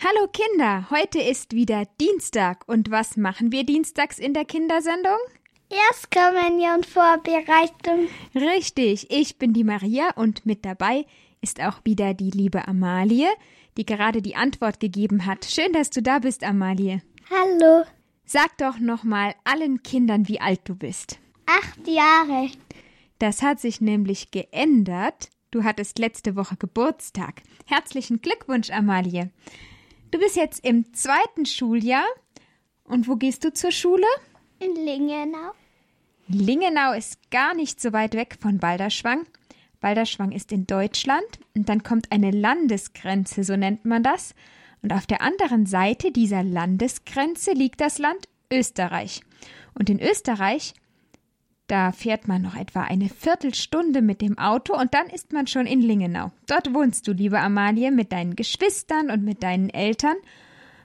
Hallo Kinder, heute ist wieder Dienstag und was machen wir dienstags in der Kindersendung? Erstkommunion Vorbereitung. Richtig, ich bin die Maria und mit dabei ist auch wieder die liebe Amalie, die gerade die Antwort gegeben hat. Schön, dass du da bist, Amalie. Hallo. Sag doch noch mal allen Kindern, wie alt du bist. Acht Jahre. Das hat sich nämlich geändert. Du hattest letzte Woche Geburtstag. Herzlichen Glückwunsch, Amalie. Du bist jetzt im zweiten Schuljahr. Und wo gehst du zur Schule? In Lingenau. Lingenau ist gar nicht so weit weg von Balderschwang. Balderschwang ist in Deutschland und dann kommt eine Landesgrenze, so nennt man das. Und auf der anderen Seite dieser Landesgrenze liegt das Land Österreich. Und in Österreich da fährt man noch etwa eine Viertelstunde mit dem Auto und dann ist man schon in Lingenau. Dort wohnst du, liebe Amalie, mit deinen Geschwistern und mit deinen Eltern.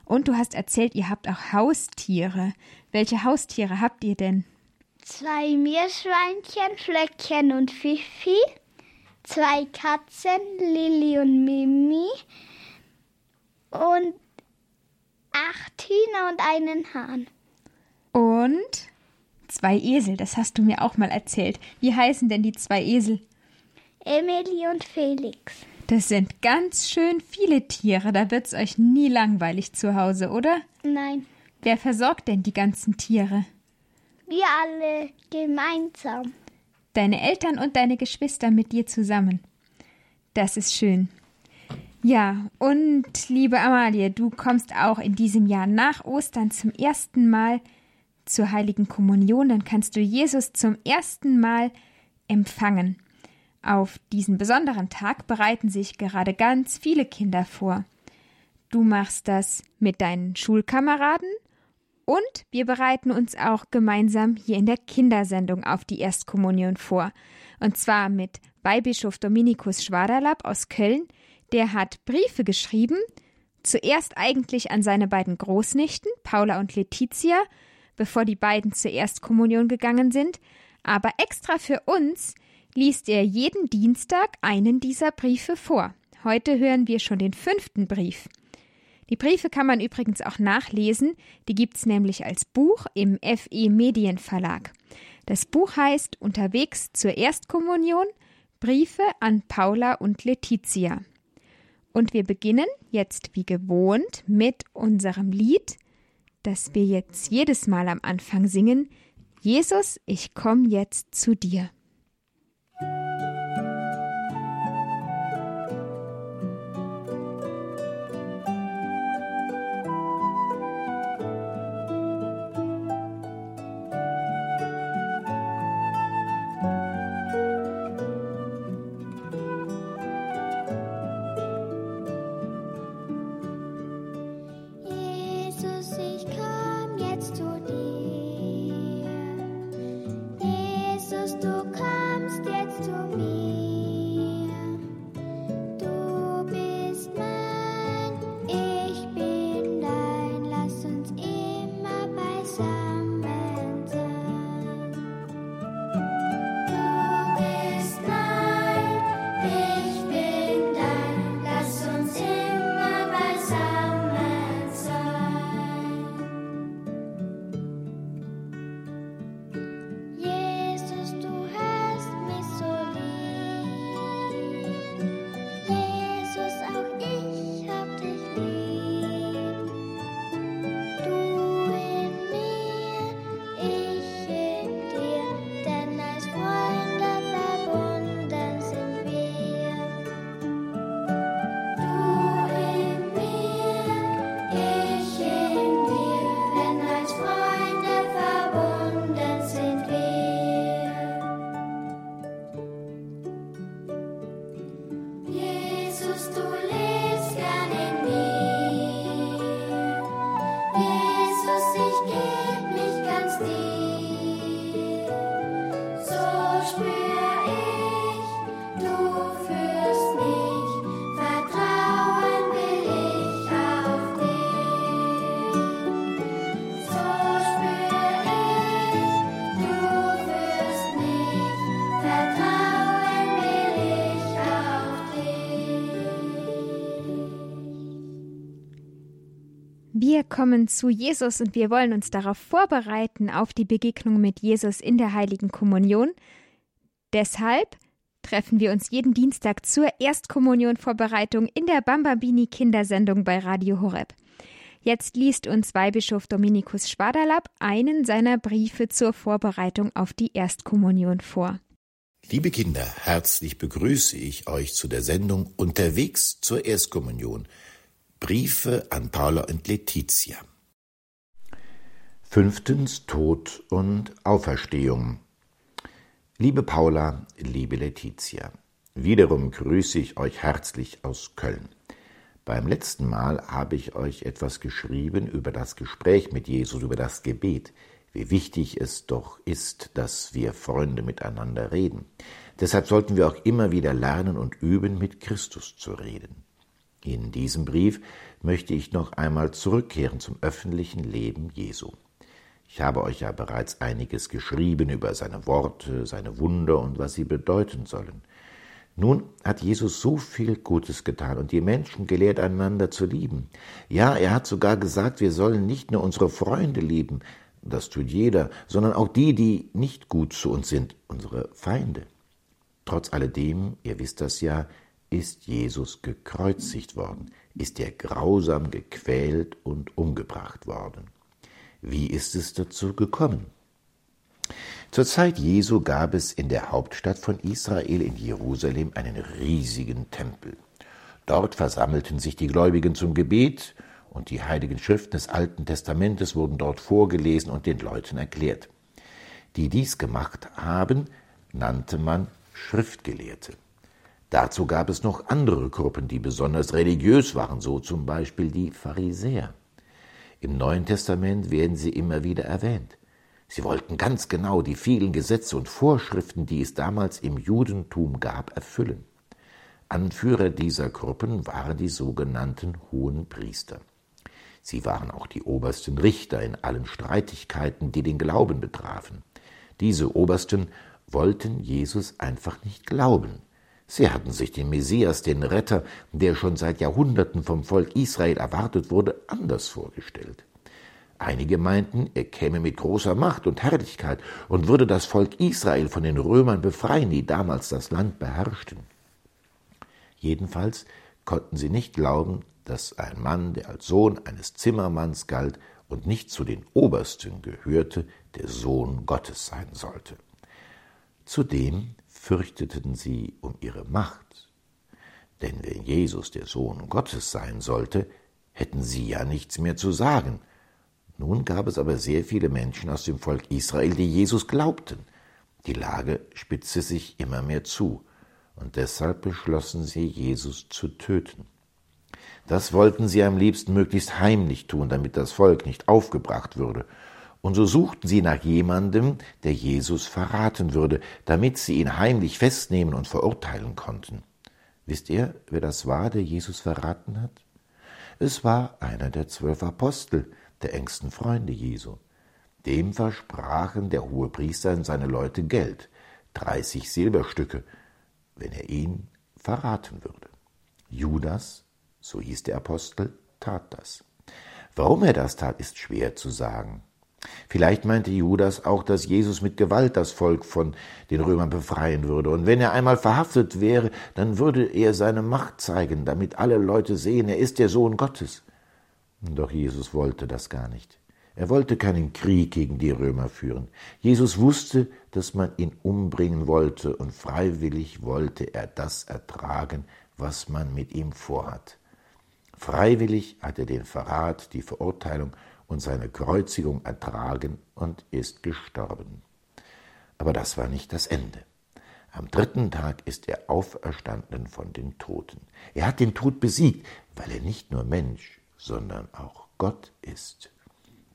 Und du hast erzählt, ihr habt auch Haustiere. Welche Haustiere habt ihr denn? Zwei Meerschweinchen, Flöckchen und Fifi. Zwei Katzen, Lilli und Mimi. Und acht Hühner und einen Hahn. Und Zwei Esel, das hast du mir auch mal erzählt. Wie heißen denn die zwei Esel? Emily und Felix. Das sind ganz schön viele Tiere. Da wird's euch nie langweilig zu Hause, oder? Nein. Wer versorgt denn die ganzen Tiere? Wir alle gemeinsam. Deine Eltern und deine Geschwister mit dir zusammen. Das ist schön. Ja, und liebe Amalie, du kommst auch in diesem Jahr nach Ostern zum ersten Mal zur heiligen Kommunion, dann kannst du Jesus zum ersten Mal empfangen. Auf diesen besonderen Tag bereiten sich gerade ganz viele Kinder vor. Du machst das mit deinen Schulkameraden und wir bereiten uns auch gemeinsam hier in der Kindersendung auf die Erstkommunion vor. Und zwar mit Weihbischof Dominikus Schwaderlapp aus Köln. Der hat Briefe geschrieben, zuerst eigentlich an seine beiden Großnichten, Paula und Letizia, bevor die beiden zur Erstkommunion gegangen sind, aber extra für uns liest er jeden Dienstag einen dieser Briefe vor. Heute hören wir schon den fünften Brief. Die Briefe kann man übrigens auch nachlesen, die gibt's nämlich als Buch im FE Medienverlag. Das Buch heißt Unterwegs zur Erstkommunion Briefe an Paula und Letizia. Und wir beginnen jetzt wie gewohnt mit unserem Lied dass wir jetzt jedes Mal am Anfang singen, Jesus, ich komme jetzt zu dir. Wir kommen zu Jesus und wir wollen uns darauf vorbereiten, auf die Begegnung mit Jesus in der heiligen Kommunion. Deshalb treffen wir uns jeden Dienstag zur Erstkommunion-Vorbereitung in der Bambabini Kindersendung bei Radio Horeb. Jetzt liest uns Weihbischof Dominikus Schwaderlapp einen seiner Briefe zur Vorbereitung auf die Erstkommunion vor. Liebe Kinder, herzlich begrüße ich euch zu der Sendung Unterwegs zur Erstkommunion. Briefe an Paula und Letizia. Fünftens Tod und Auferstehung. Liebe Paula, liebe Letizia, wiederum grüße ich euch herzlich aus Köln. Beim letzten Mal habe ich euch etwas geschrieben über das Gespräch mit Jesus, über das Gebet, wie wichtig es doch ist, dass wir Freunde miteinander reden. Deshalb sollten wir auch immer wieder lernen und üben, mit Christus zu reden. In diesem Brief möchte ich noch einmal zurückkehren zum öffentlichen Leben Jesu. Ich habe euch ja bereits einiges geschrieben über seine Worte, seine Wunder und was sie bedeuten sollen. Nun hat Jesus so viel Gutes getan und die Menschen gelehrt, einander zu lieben. Ja, er hat sogar gesagt, wir sollen nicht nur unsere Freunde lieben, das tut jeder, sondern auch die, die nicht gut zu uns sind, unsere Feinde. Trotz alledem, ihr wisst das ja, ist Jesus gekreuzigt worden, ist er grausam gequält und umgebracht worden. Wie ist es dazu gekommen? Zur Zeit Jesu gab es in der Hauptstadt von Israel in Jerusalem einen riesigen Tempel. Dort versammelten sich die Gläubigen zum Gebet und die heiligen Schriften des Alten Testamentes wurden dort vorgelesen und den Leuten erklärt. Die dies gemacht haben, nannte man Schriftgelehrte. Dazu gab es noch andere Gruppen, die besonders religiös waren, so zum Beispiel die Pharisäer. Im Neuen Testament werden sie immer wieder erwähnt. Sie wollten ganz genau die vielen Gesetze und Vorschriften, die es damals im Judentum gab, erfüllen. Anführer dieser Gruppen waren die sogenannten hohen Priester. Sie waren auch die obersten Richter in allen Streitigkeiten, die den Glauben betrafen. Diese Obersten wollten Jesus einfach nicht glauben. Sie hatten sich den Messias, den Retter, der schon seit Jahrhunderten vom Volk Israel erwartet wurde, anders vorgestellt. Einige meinten, er käme mit großer Macht und Herrlichkeit und würde das Volk Israel von den Römern befreien, die damals das Land beherrschten. Jedenfalls konnten sie nicht glauben, dass ein Mann, der als Sohn eines Zimmermanns galt und nicht zu den Obersten gehörte, der Sohn Gottes sein sollte. Zudem fürchteten sie um ihre Macht. Denn wenn Jesus der Sohn Gottes sein sollte, hätten sie ja nichts mehr zu sagen. Nun gab es aber sehr viele Menschen aus dem Volk Israel, die Jesus glaubten. Die Lage spitzte sich immer mehr zu, und deshalb beschlossen sie, Jesus zu töten. Das wollten sie am liebsten möglichst heimlich tun, damit das Volk nicht aufgebracht würde, und so suchten sie nach jemandem, der Jesus verraten würde, damit sie ihn heimlich festnehmen und verurteilen konnten. Wisst ihr, wer das war, der Jesus verraten hat? Es war einer der zwölf Apostel, der engsten Freunde Jesu. Dem versprachen der hohe Priester und seine Leute Geld, dreißig Silberstücke, wenn er ihn verraten würde. Judas, so hieß der Apostel, tat das. Warum er das tat, ist schwer zu sagen. Vielleicht meinte Judas auch, dass Jesus mit Gewalt das Volk von den Römern befreien würde. Und wenn er einmal verhaftet wäre, dann würde er seine Macht zeigen, damit alle Leute sehen, er ist der Sohn Gottes. Doch Jesus wollte das gar nicht. Er wollte keinen Krieg gegen die Römer führen. Jesus wusste, dass man ihn umbringen wollte, und freiwillig wollte er das ertragen, was man mit ihm vorhat. Freiwillig hat er den Verrat, die Verurteilung und seine Kreuzigung ertragen und ist gestorben. Aber das war nicht das Ende. Am dritten Tag ist er auferstanden von den Toten. Er hat den Tod besiegt, weil er nicht nur Mensch, sondern auch Gott ist.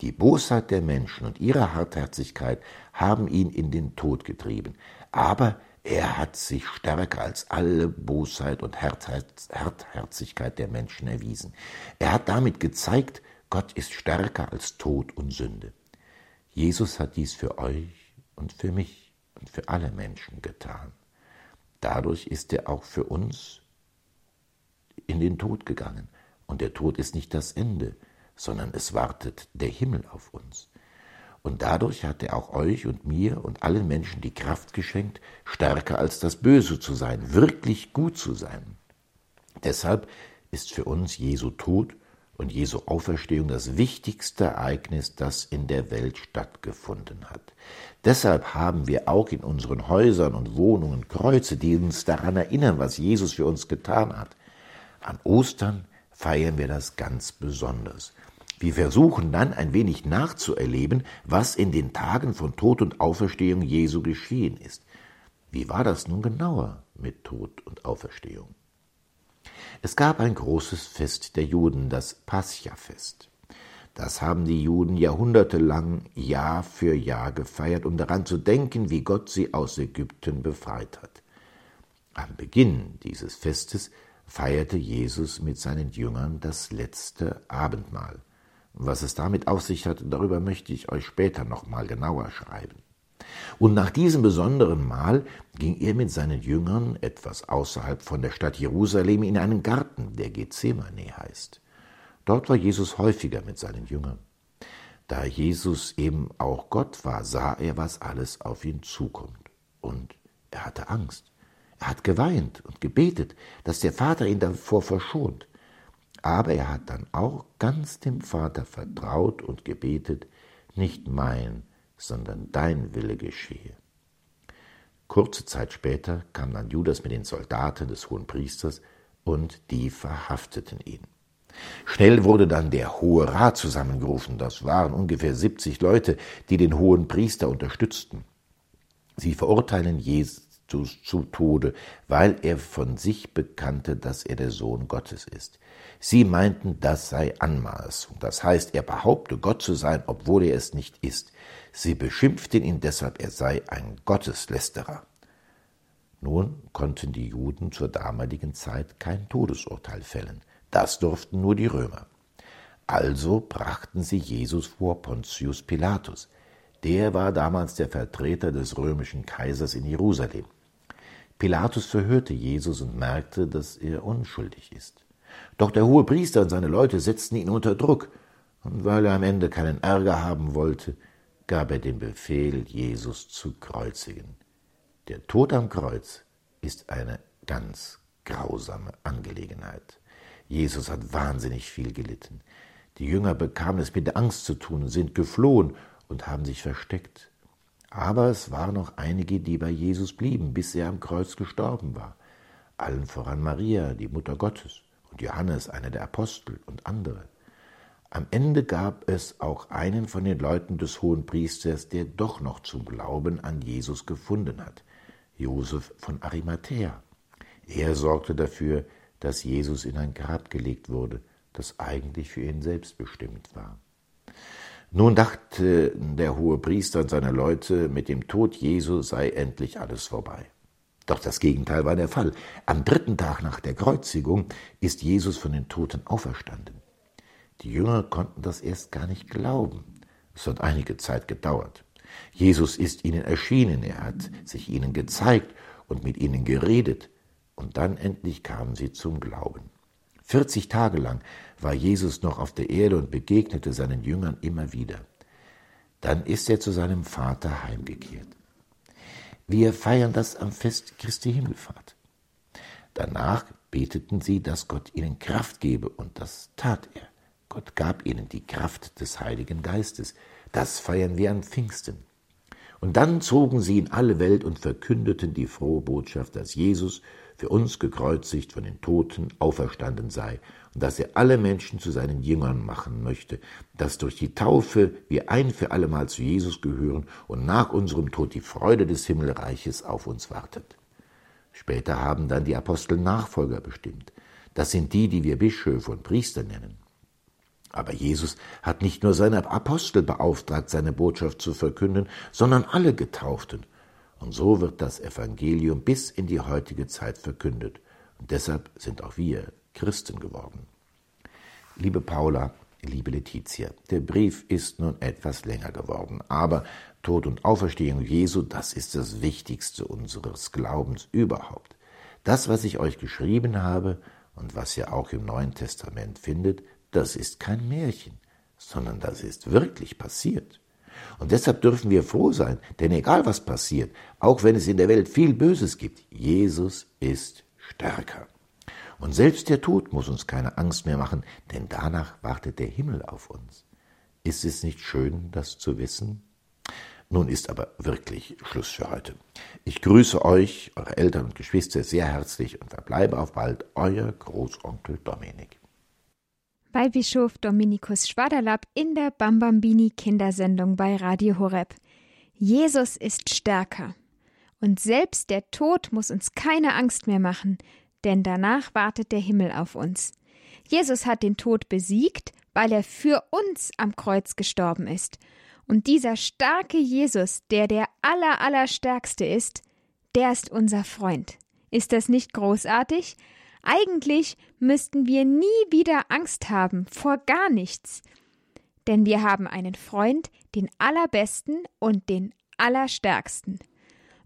Die Bosheit der Menschen und ihre Hartherzigkeit haben ihn in den Tod getrieben, aber er hat sich stärker als alle Bosheit und Hartherzigkeit der Menschen erwiesen. Er hat damit gezeigt, Gott ist stärker als Tod und Sünde. Jesus hat dies für euch und für mich und für alle Menschen getan. Dadurch ist er auch für uns in den Tod gegangen. Und der Tod ist nicht das Ende, sondern es wartet der Himmel auf uns. Und dadurch hat er auch euch und mir und allen Menschen die Kraft geschenkt, stärker als das Böse zu sein, wirklich gut zu sein. Deshalb ist für uns Jesu Tod und Jesu Auferstehung das wichtigste Ereignis, das in der Welt stattgefunden hat. Deshalb haben wir auch in unseren Häusern und Wohnungen Kreuze, die uns daran erinnern, was Jesus für uns getan hat. An Ostern feiern wir das ganz besonders. Wir versuchen dann ein wenig nachzuerleben, was in den Tagen von Tod und Auferstehung Jesu geschehen ist. Wie war das nun genauer mit Tod und Auferstehung? Es gab ein großes Fest der Juden, das Pascha-Fest. Das haben die Juden jahrhundertelang Jahr für Jahr gefeiert, um daran zu denken, wie Gott sie aus Ägypten befreit hat. Am Beginn dieses Festes feierte Jesus mit seinen Jüngern das letzte Abendmahl. Was es damit auf sich hat, darüber möchte ich euch später noch mal genauer schreiben. Und nach diesem besonderen Mahl ging er mit seinen Jüngern etwas außerhalb von der Stadt Jerusalem in einen Garten, der Gethsemane heißt. Dort war Jesus häufiger mit seinen Jüngern. Da Jesus eben auch Gott war, sah er, was alles auf ihn zukommt. Und er hatte Angst. Er hat geweint und gebetet, dass der Vater ihn davor verschont. Aber er hat dann auch ganz dem Vater vertraut und gebetet, nicht mein, sondern dein Wille geschehe. Kurze Zeit später kam dann Judas mit den Soldaten des hohen Priesters und die verhafteten ihn. Schnell wurde dann der Hohe Rat zusammengerufen. Das waren ungefähr 70 Leute, die den hohen Priester unterstützten. Sie verurteilen Jesus zu Tode, weil er von sich bekannte, dass er der Sohn Gottes ist. Sie meinten, das sei Anmaßung. Das heißt, er behaupte, Gott zu sein, obwohl er es nicht ist. Sie beschimpften ihn deshalb, er sei ein Gotteslästerer. Nun konnten die Juden zur damaligen Zeit kein Todesurteil fällen. Das durften nur die Römer. Also brachten sie Jesus vor Pontius Pilatus. Der war damals der Vertreter des römischen Kaisers in Jerusalem. Pilatus verhörte Jesus und merkte, dass er unschuldig ist. Doch der hohe Priester und seine Leute setzten ihn unter Druck, und weil er am Ende keinen Ärger haben wollte, gab er den Befehl, Jesus zu kreuzigen. Der Tod am Kreuz ist eine ganz grausame Angelegenheit. Jesus hat wahnsinnig viel gelitten. Die Jünger bekamen es mit Angst zu tun, sind geflohen und haben sich versteckt. Aber es waren noch einige, die bei Jesus blieben, bis er am Kreuz gestorben war. Allen voran Maria, die Mutter Gottes, und Johannes, einer der Apostel, und andere. Am Ende gab es auch einen von den Leuten des hohen Priesters, der doch noch zum Glauben an Jesus gefunden hat, Josef von Arimathäa. Er sorgte dafür, dass Jesus in ein Grab gelegt wurde, das eigentlich für ihn selbst bestimmt war. Nun dachte der hohe Priester und seine Leute, mit dem Tod Jesu sei endlich alles vorbei. Doch das Gegenteil war der Fall. Am dritten Tag nach der Kreuzigung ist Jesus von den Toten auferstanden. Die Jünger konnten das erst gar nicht glauben. Es hat einige Zeit gedauert. Jesus ist ihnen erschienen, er hat sich ihnen gezeigt und mit ihnen geredet, und dann endlich kamen sie zum Glauben. 40 Tage lang war Jesus noch auf der Erde und begegnete seinen Jüngern immer wieder. Dann ist er zu seinem Vater heimgekehrt. Wir feiern das am Fest Christi Himmelfahrt. Danach beteten sie, dass Gott ihnen Kraft gebe, und das tat er. Gott gab ihnen die Kraft des Heiligen Geistes. Das feiern wir an Pfingsten. Und dann zogen sie in alle Welt und verkündeten die frohe Botschaft, dass Jesus für uns gekreuzigt von den Toten auferstanden sei und dass er alle Menschen zu seinen Jüngern machen möchte, dass durch die Taufe wir ein für allemal zu Jesus gehören und nach unserem Tod die Freude des Himmelreiches auf uns wartet. Später haben dann die Apostel Nachfolger bestimmt. Das sind die, die wir Bischöfe und Priester nennen. Aber Jesus hat nicht nur seine Apostel beauftragt, seine Botschaft zu verkünden, sondern alle Getauften. Und so wird das Evangelium bis in die heutige Zeit verkündet. Und deshalb sind auch wir Christen geworden. Liebe Paula, liebe Letizia, der Brief ist nun etwas länger geworden, aber Tod und Auferstehung Jesu, das ist das Wichtigste unseres Glaubens überhaupt. Das, was ich euch geschrieben habe und was ihr auch im Neuen Testament findet, das ist kein Märchen. sondern das ist wirklich passiert. Und deshalb dürfen wir froh sein, denn egal was passiert, auch wenn es in der Welt viel Böses gibt, Jesus ist stärker. Und selbst der Tod muss uns keine Angst mehr machen, denn danach wartet der Himmel auf uns. Ist es nicht schön, das zu wissen? Nun ist aber wirklich Schluss für heute. Ich grüße euch, eure Eltern und Geschwister sehr herzlich und verbleibe auf bald, euer Großonkel Dominik. Weihbischof Dominikus Schwaderlapp in der Bambambini Kindersendung bei Radio Horeb. Jesus ist stärker. Und selbst der Tod muss uns keine Angst mehr machen, denn danach wartet der Himmel auf uns. Jesus hat den Tod besiegt, weil er für uns am Kreuz gestorben ist. Und dieser starke Jesus, der der aller, allerstärkste ist, der ist unser Freund. Ist das nicht großartig? Eigentlich müssten wir nie wieder Angst haben vor gar nichts. Denn wir haben einen Freund, den allerbesten und den allerstärksten.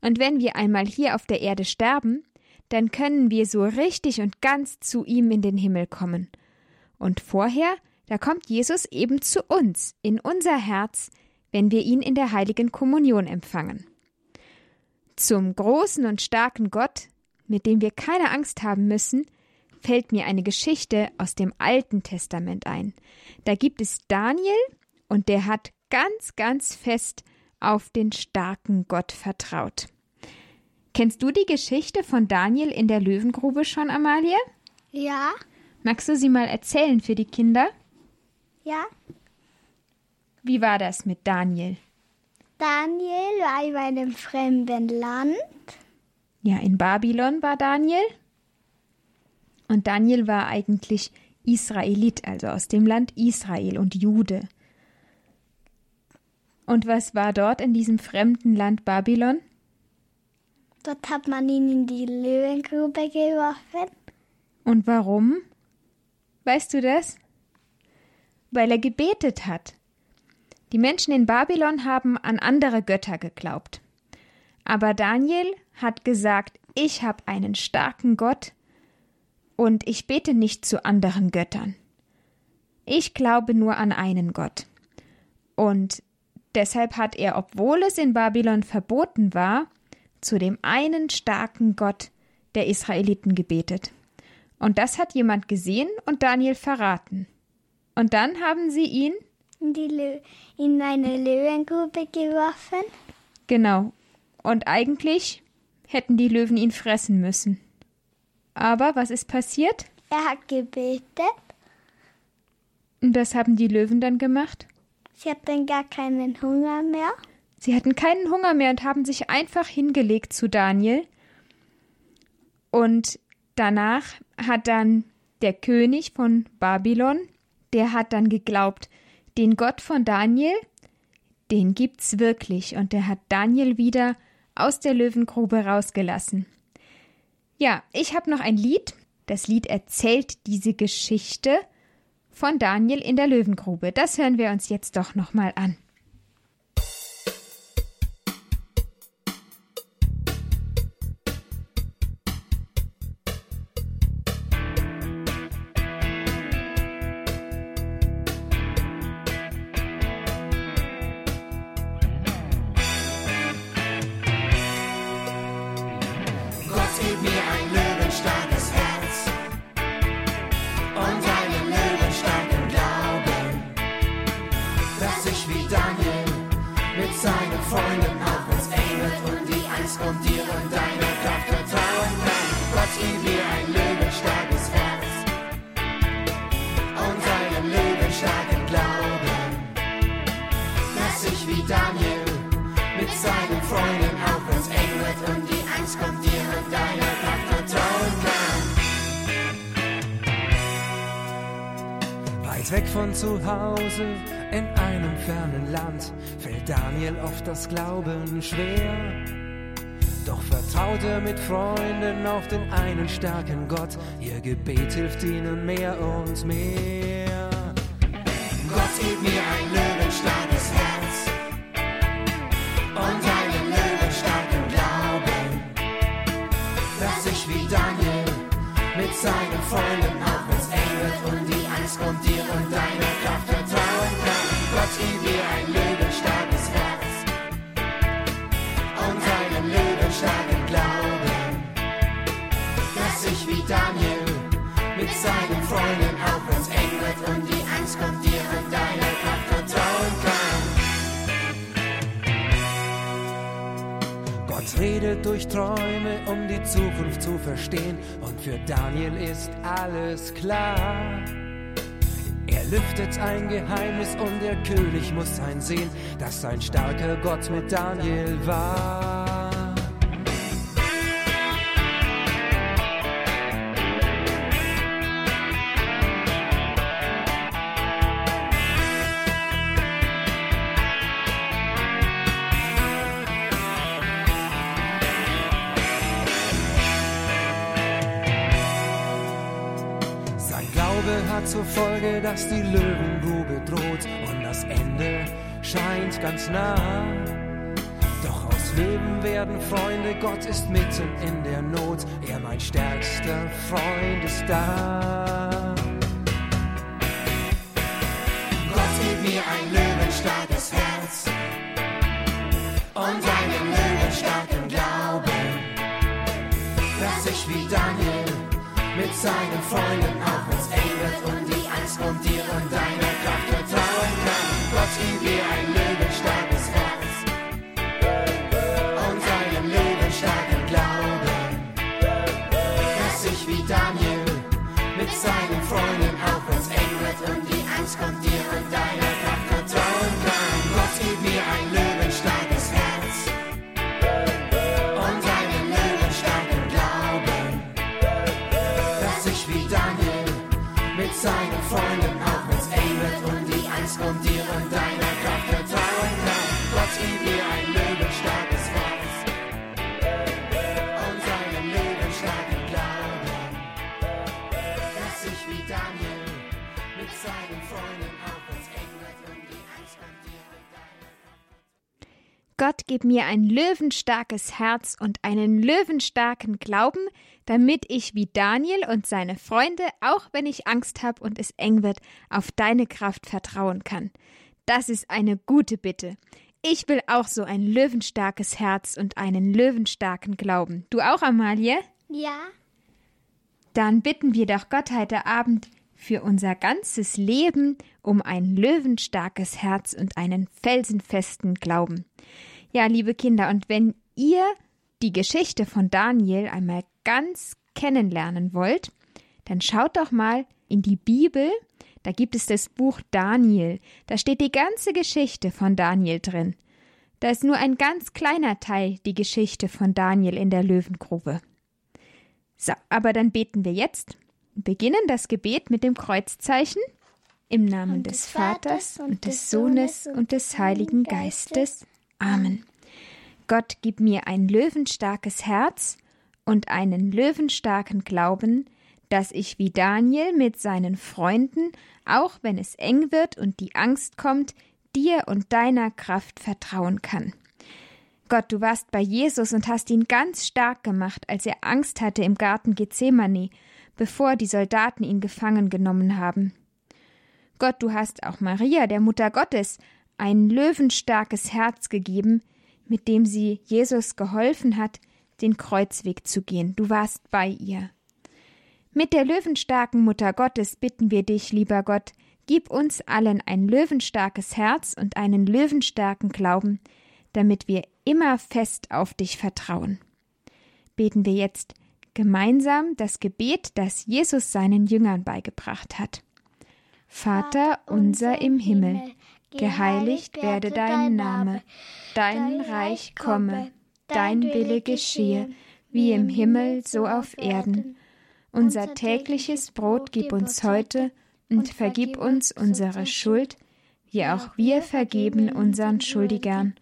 Und wenn wir einmal hier auf der Erde sterben, dann können wir so richtig und ganz zu ihm in den Himmel kommen. Und vorher, da kommt Jesus eben zu uns, in unser Herz, wenn wir ihn in der heiligen Kommunion empfangen. Zum großen und starken Gott, mit dem wir keine Angst haben müssen, fällt mir eine Geschichte aus dem Alten Testament ein. Da gibt es Daniel und der hat ganz, ganz fest auf den starken Gott vertraut. Kennst du die Geschichte von Daniel in der Löwengrube schon, Amalie? Ja. Magst du sie mal erzählen für die Kinder? Ja. Wie war das mit Daniel? Daniel war in einem fremden Land. Ja, in Babylon war Daniel. Und Daniel war eigentlich Israelit, also aus dem Land Israel und Jude. Und was war dort in diesem fremden Land Babylon? Dort hat man ihn in die Löwengrube geworfen. Und warum? Weißt du das? Weil er gebetet hat. Die Menschen in Babylon haben an andere Götter geglaubt. Aber Daniel hat gesagt, ich habe einen starken Gott und ich bete nicht zu anderen Göttern. Ich glaube nur an einen Gott. Und deshalb hat er, obwohl es in Babylon verboten war, zu dem einen starken Gott der Israeliten gebetet. Und das hat jemand gesehen und Daniel verraten. Und dann haben sie ihn in, in eine Löwengrube geworfen. Genau. Und eigentlich hätten die Löwen ihn fressen müssen. Aber was ist passiert? Er hat gebetet. Und was haben die Löwen dann gemacht? Sie hatten gar keinen Hunger mehr. Sie hatten keinen Hunger mehr und haben sich einfach hingelegt zu Daniel. Und danach hat dann der König von Babylon, der hat dann geglaubt, den Gott von Daniel, den gibt's wirklich, und der hat Daniel wieder aus der Löwengrube rausgelassen. Ja, ich habe noch ein Lied. Das Lied erzählt diese Geschichte von Daniel in der Löwengrube. Das hören wir uns jetzt doch noch mal an. Von zu Hause in einem fernen Land fällt Daniel oft das Glauben schwer. Doch vertraut er mit Freunden auf den einen starken Gott, ihr Gebet hilft ihnen mehr und mehr. Gott gib mir ein löwenstarkes Herz und einen löwenstarken Glauben, dass ich wie Daniel mit seinen Freunden redet durch Träume, um die Zukunft zu verstehen. Und für Daniel ist alles klar. Er lüftet ein Geheimnis und der König muss einsehen, dass ein starker Gott mit Daniel war. Hat zur Folge, dass die Löwengrube droht und das Ende scheint ganz nah. Doch aus Löwen werden Freunde, Gott ist mitten in der Not, er mein stärkster Freund ist da. Gott gib mir ein löwenstarkes Herz und einen löwenstarken Glauben, dass ich wie Daniel mit seinen Freunden auch und die Angst kommt dir und deiner Kraft vertrauen kann. Gott gib mir ein löwenstarkes Herz und einen löwenstarken Glauben, dass ich wie Daniel mit seinen Freunden auch wenn's eng wird und die Angst kommt dir und deiner Kraft Gott gib mir ein löwenstarkes Herz und einen löwenstarken Glauben, damit ich wie Daniel und seine Freunde, auch wenn ich Angst habe und es eng wird, auf deine Kraft vertrauen kann. Das ist eine gute Bitte. Ich will auch so ein löwenstarkes Herz und einen löwenstarken Glauben. Du auch, Amalie? Ja. Dann bitten wir doch Gott heute Abend für unser ganzes Leben um ein löwenstarkes Herz und einen felsenfesten Glauben. Ja, liebe Kinder, und wenn ihr die Geschichte von Daniel einmal ganz kennenlernen wollt, dann schaut doch mal in die Bibel, da gibt es das Buch Daniel, da steht die ganze Geschichte von Daniel drin. Da ist nur ein ganz kleiner Teil die Geschichte von Daniel in der Löwengrube. So, aber dann beten wir jetzt, beginnen das Gebet mit dem Kreuzzeichen im Namen des des Vaters und des Sohnes und des Heiligen Geistes. Amen. Gott gib mir ein löwenstarkes Herz und einen löwenstarken Glauben, dass ich wie Daniel mit seinen Freunden, auch wenn es eng wird und die Angst kommt, dir und deiner Kraft vertrauen kann. Gott, du warst bei Jesus und hast ihn ganz stark gemacht, als er Angst hatte im Garten Gethsemane, bevor die Soldaten ihn gefangen genommen haben. Gott, du hast auch Maria, der Mutter Gottes, ein löwenstarkes Herz gegeben, mit dem sie Jesus geholfen hat, den Kreuzweg zu gehen. Du warst bei ihr. Mit der löwenstarken Mutter Gottes bitten wir dich, lieber Gott, gib uns allen ein löwenstarkes Herz und einen löwenstarken Glauben, damit wir immer fest auf dich vertrauen. Beten wir jetzt gemeinsam das Gebet, das Jesus seinen Jüngern beigebracht hat. Vater unser im Himmel, geheiligt werde dein Name, dein Reich komme, dein Wille geschehe, wie im Himmel so auf Erden. Unser tägliches Brot gib uns heute und vergib uns unsere Schuld, wie auch wir vergeben unseren Schuldigern.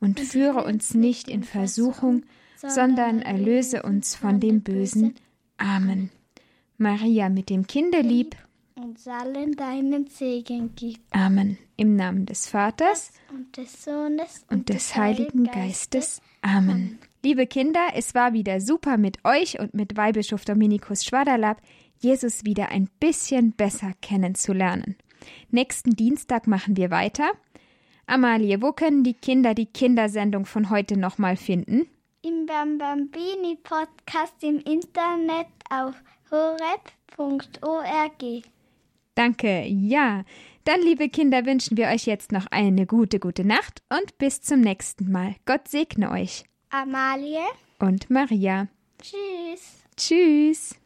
Und führe uns nicht in Versuchung, sondern erlöse uns von dem Bösen. Amen. Maria mit dem Kinderlieb. Uns allen deinen Segen gibt. Amen. Im Namen des Vaters Und des Sohnes und des Heiligen Geistes. Amen. Liebe Kinder, es war wieder super mit euch und mit Weihbischof Dominikus Schwaderlapp, Jesus wieder ein bisschen besser kennenzulernen. Nächsten Dienstag machen wir weiter. Amalie, wo können die Kinder die Kindersendung von heute nochmal finden? Im Bambambini Podcast im Internet auf horeb.org. Danke, ja. Dann, liebe Kinder, wünschen wir euch jetzt noch eine gute, gute Nacht und bis zum nächsten Mal. Gott segne euch. Amalie, und Maria. Tschüss. Tschüss.